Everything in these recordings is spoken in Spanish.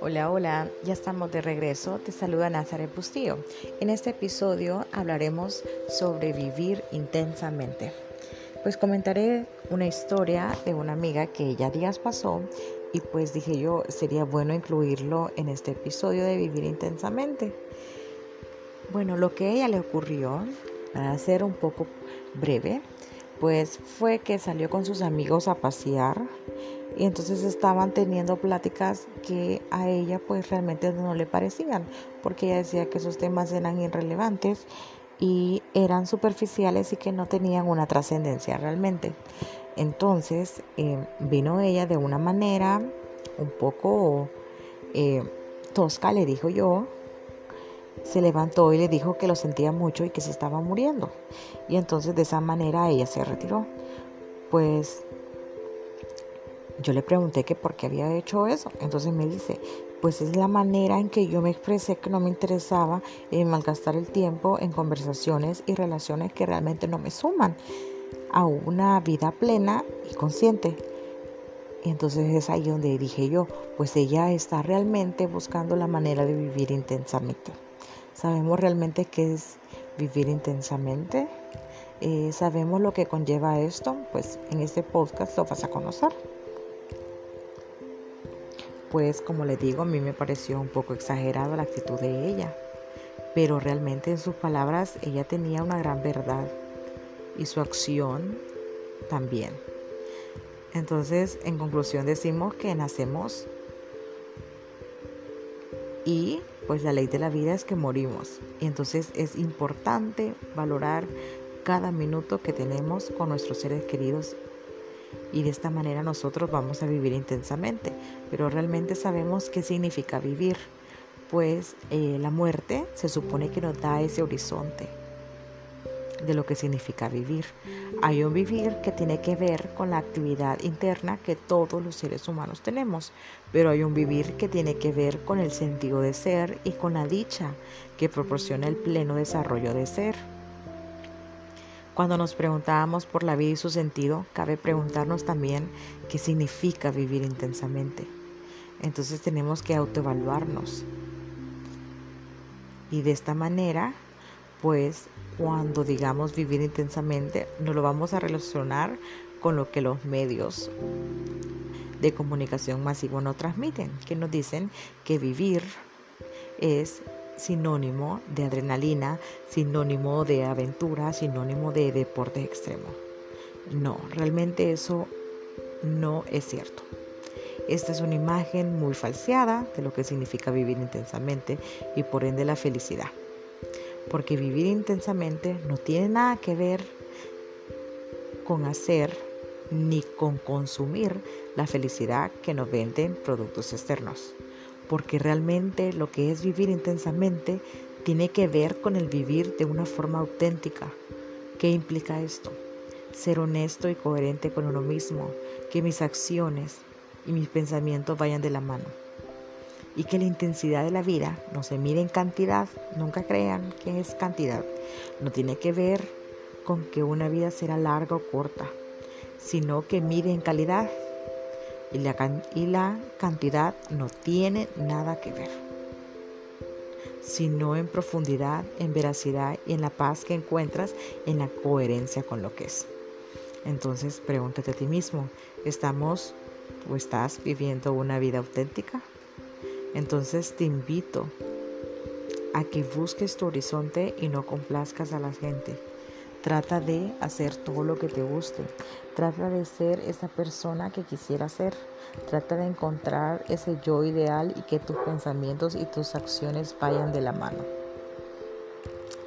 Hola, hola, ya estamos de regreso. Te saluda Nazaret Bustillo. En este episodio hablaremos sobre vivir intensamente. Pues comentaré una historia de una amiga que ya días pasó y pues dije yo sería bueno incluirlo en este episodio de vivir intensamente. Bueno, lo que a ella le ocurrió, para ser un poco breve, pues fue que salió con sus amigos a pasear y entonces estaban teniendo pláticas que a ella pues realmente no le parecían porque ella decía que esos temas eran irrelevantes y eran superficiales y que no tenían una trascendencia realmente. Entonces eh, vino ella de una manera un poco eh, tosca, le dijo yo, se levantó y le dijo que lo sentía mucho y que se estaba muriendo. Y entonces de esa manera ella se retiró. Pues yo le pregunté que por qué había hecho eso. Entonces me dice, pues es la manera en que yo me expresé que no me interesaba en malgastar el tiempo en conversaciones y relaciones que realmente no me suman a una vida plena y consciente. Y entonces es ahí donde dije yo, pues ella está realmente buscando la manera de vivir intensamente. ¿Sabemos realmente qué es vivir intensamente? Eh, ¿Sabemos lo que conlleva esto? Pues en este podcast lo vas a conocer pues como le digo, a mí me pareció un poco exagerado la actitud de ella, pero realmente en sus palabras ella tenía una gran verdad y su acción también. Entonces, en conclusión decimos que nacemos y pues la ley de la vida es que morimos. Y entonces es importante valorar cada minuto que tenemos con nuestros seres queridos y de esta manera nosotros vamos a vivir intensamente. Pero realmente sabemos qué significa vivir, pues eh, la muerte se supone que nos da ese horizonte de lo que significa vivir. Hay un vivir que tiene que ver con la actividad interna que todos los seres humanos tenemos, pero hay un vivir que tiene que ver con el sentido de ser y con la dicha que proporciona el pleno desarrollo de ser. Cuando nos preguntábamos por la vida y su sentido, cabe preguntarnos también qué significa vivir intensamente. Entonces tenemos que autoevaluarnos. Y de esta manera, pues cuando digamos vivir intensamente, nos lo vamos a relacionar con lo que los medios de comunicación masivo nos transmiten, que nos dicen que vivir es sinónimo de adrenalina, sinónimo de aventura, sinónimo de deporte extremo. No, realmente eso no es cierto. Esta es una imagen muy falseada de lo que significa vivir intensamente y por ende la felicidad. Porque vivir intensamente no tiene nada que ver con hacer ni con consumir la felicidad que nos venden productos externos porque realmente lo que es vivir intensamente tiene que ver con el vivir de una forma auténtica. ¿Qué implica esto? Ser honesto y coherente con uno mismo, que mis acciones y mis pensamientos vayan de la mano. Y que la intensidad de la vida no se mide en cantidad, nunca crean que es cantidad. No tiene que ver con que una vida será larga o corta, sino que mide en calidad y la, y la cantidad no tiene nada que ver, sino en profundidad, en veracidad y en la paz que encuentras en la coherencia con lo que es. Entonces pregúntate a ti mismo, ¿estamos o estás viviendo una vida auténtica? Entonces te invito a que busques tu horizonte y no complazcas a la gente Trata de hacer todo lo que te guste. Trata de ser esa persona que quisiera ser. Trata de encontrar ese yo ideal y que tus pensamientos y tus acciones vayan de la mano.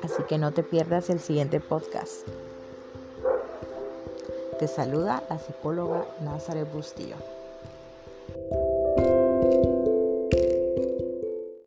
Así que no te pierdas el siguiente podcast. Te saluda la psicóloga Nazareth Bustillo.